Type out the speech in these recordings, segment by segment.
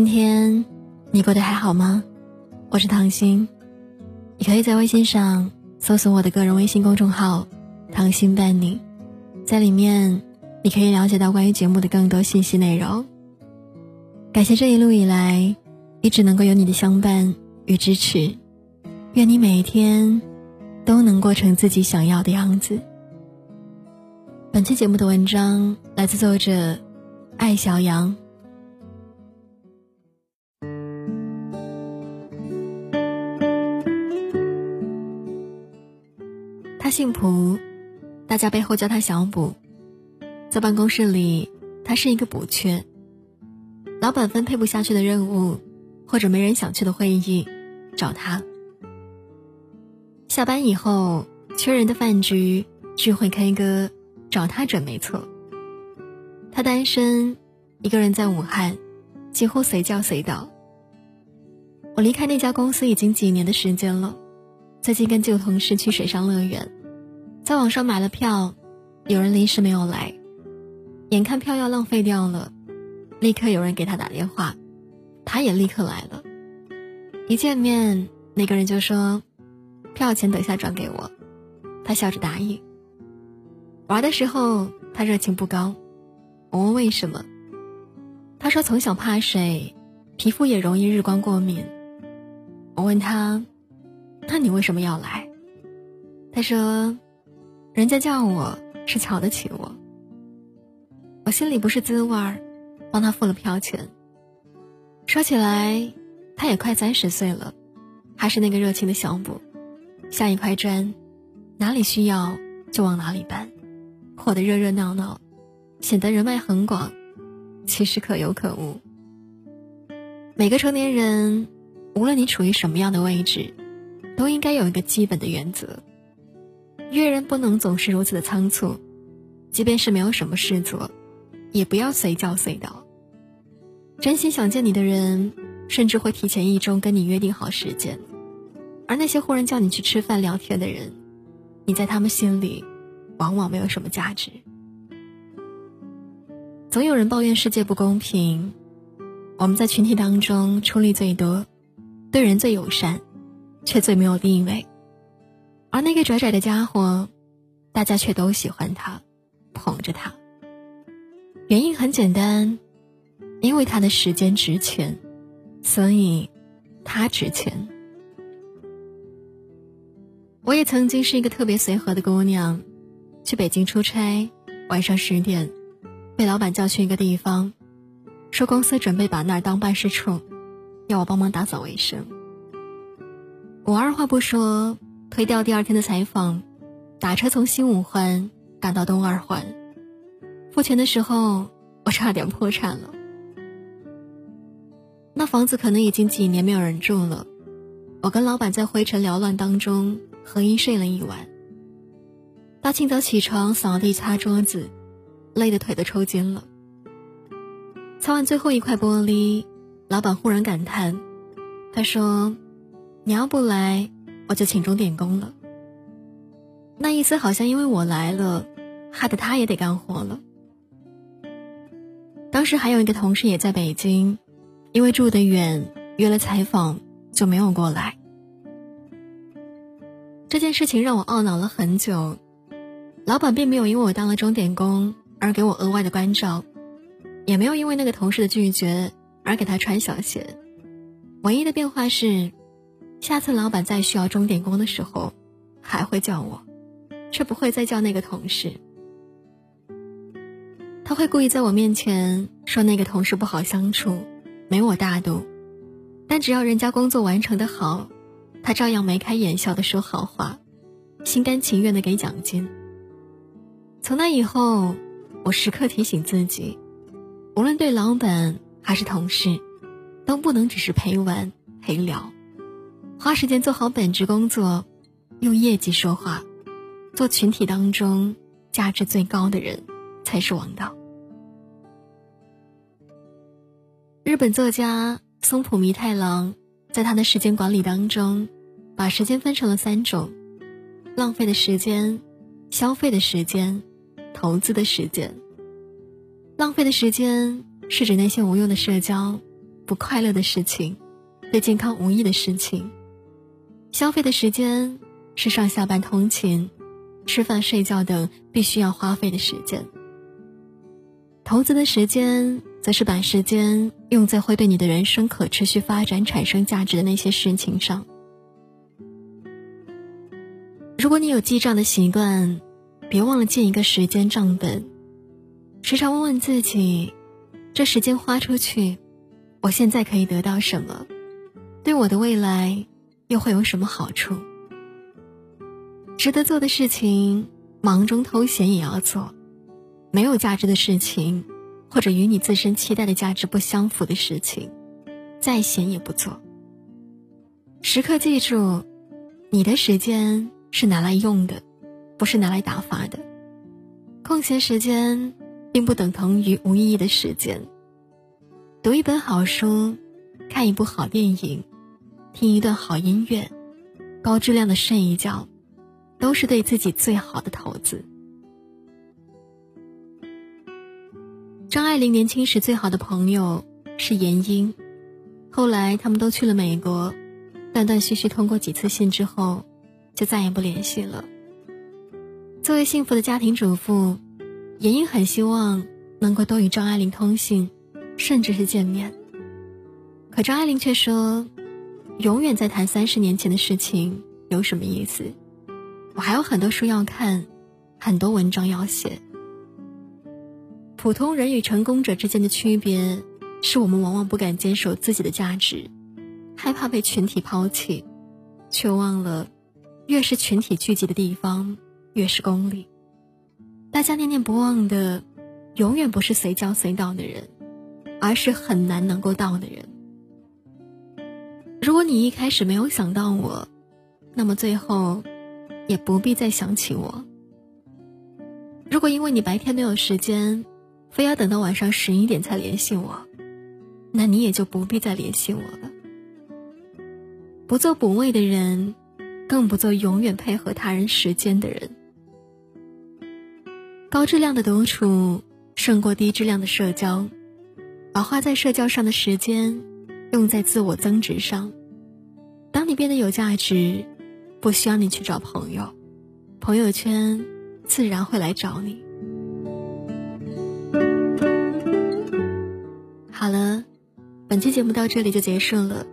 今天你过得还好吗？我是唐心，你可以在微信上搜索我的个人微信公众号“唐心伴你”，在里面你可以了解到关于节目的更多信息内容。感谢这一路以来一直能够有你的相伴与支持，愿你每一天都能过成自己想要的样子。本期节目的文章来自作者艾小羊。姓蒲，大家背后叫他小卜。在办公室里，他是一个补缺。老板分配不下去的任务，或者没人想去的会议，找他。下班以后，缺人的饭局、聚会、K 歌，找他准没错。他单身，一个人在武汉，几乎随叫随到。我离开那家公司已经几年的时间了，最近跟旧同事去水上乐园。在网上买了票，有人临时没有来，眼看票要浪费掉了，立刻有人给他打电话，他也立刻来了。一见面，那个人就说：“票钱等下转给我。”他笑着答应。玩的时候他热情不高，我问为什么，他说从小怕水，皮肤也容易日光过敏。我问他：“那你为什么要来？”他说。人家叫我是瞧得起我，我心里不是滋味儿，帮他付了票钱。说起来，他也快三十岁了，还是那个热情的小补，像一块砖，哪里需要就往哪里搬，活得热热闹闹，显得人脉很广，其实可有可无。每个成年人，无论你处于什么样的位置，都应该有一个基本的原则。约人不能总是如此的仓促，即便是没有什么事做，也不要随叫随到。真心想见你的人，甚至会提前一周跟你约定好时间，而那些忽然叫你去吃饭聊天的人，你在他们心里，往往没有什么价值。总有人抱怨世界不公平，我们在群体当中出力最多，对人最友善，却最没有地位。而那个拽拽的家伙，大家却都喜欢他，捧着他。原因很简单，因为他的时间值钱，所以他值钱。我也曾经是一个特别随和的姑娘，去北京出差，晚上十点，被老板叫去一个地方，说公司准备把那儿当办事处，要我帮忙打扫卫生。我二话不说。推掉第二天的采访，打车从新五环赶到东二环。付钱的时候，我差点破产了。那房子可能已经几年没有人住了。我跟老板在灰尘缭乱当中合衣睡了一晚。大清早起床扫地擦桌子，累得腿都抽筋了。擦完最后一块玻璃，老板忽然感叹：“他说，你要不来。”我就请钟点工了。那意思好像因为我来了，害得他也得干活了。当时还有一个同事也在北京，因为住得远，约了采访就没有过来。这件事情让我懊恼了很久。老板并没有因为我当了钟点工而给我额外的关照，也没有因为那个同事的拒绝而给他穿小鞋。唯一的变化是。下次老板再需要钟点工的时候，还会叫我，却不会再叫那个同事。他会故意在我面前说那个同事不好相处，没我大度，但只要人家工作完成的好，他照样眉开眼笑的说好话，心甘情愿的给奖金。从那以后，我时刻提醒自己，无论对老板还是同事，都不能只是陪玩陪聊。花时间做好本职工作，用业绩说话，做群体当中价值最高的人，才是王道。日本作家松浦弥太郎在他的时间管理当中，把时间分成了三种：浪费的时间、消费的时间、投资的时间。浪费的时间是指那些无用的社交、不快乐的事情，对健康无益的事情。消费的时间是上下班通勤、吃饭睡觉等必须要花费的时间。投资的时间，则是把时间用在会对你的人生可持续发展产生价值的那些事情上。如果你有记账的习惯，别忘了建一个时间账本，时常问问自己：这时间花出去，我现在可以得到什么？对我的未来又会有什么好处？值得做的事情，忙中偷闲也要做。没有价值的事情，或者与你自身期待的价值不相符的事情，再闲也不做。时刻记住，你的时间是拿来用的，不是拿来打发的。空闲时间并不等同于无意义的时间。读一本好书，看一部好电影，听一段好音乐，高质量的睡一觉，都是对自己最好的投资。张爱玲年轻时最好的朋友是闫英，后来他们都去了美国，断断续续通过几次信之后，就再也不联系了。作为幸福的家庭主妇，闫英很希望能够多与张爱玲通信，甚至是见面。可张爱玲却说：“永远在谈三十年前的事情有什么意思？我还有很多书要看，很多文章要写。”普通人与成功者之间的区别，是我们往往不敢坚守自己的价值，害怕被群体抛弃，却忘了，越是群体聚集的地方，越是功利。大家念念不忘的，永远不是随叫随到的人，而是很难能够到的人。如果你一开始没有想到我，那么最后，也不必再想起我。如果因为你白天没有时间，非要等到晚上十一点才联系我，那你也就不必再联系我了。不做补位的人，更不做永远配合他人时间的人。高质量的独处胜过低质量的社交，把花在社交上的时间用在自我增值上。当你变得有价值，不需要你去找朋友，朋友圈自然会来找你。好了，本期节目到这里就结束了。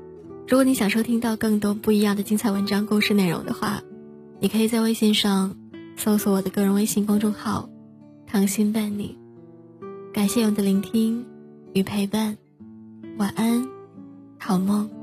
如果你想收听到更多不一样的精彩文章、故事内容的话，你可以在微信上搜索我的个人微信公众号“糖心伴你”。感谢你的聆听与陪伴，晚安，好梦。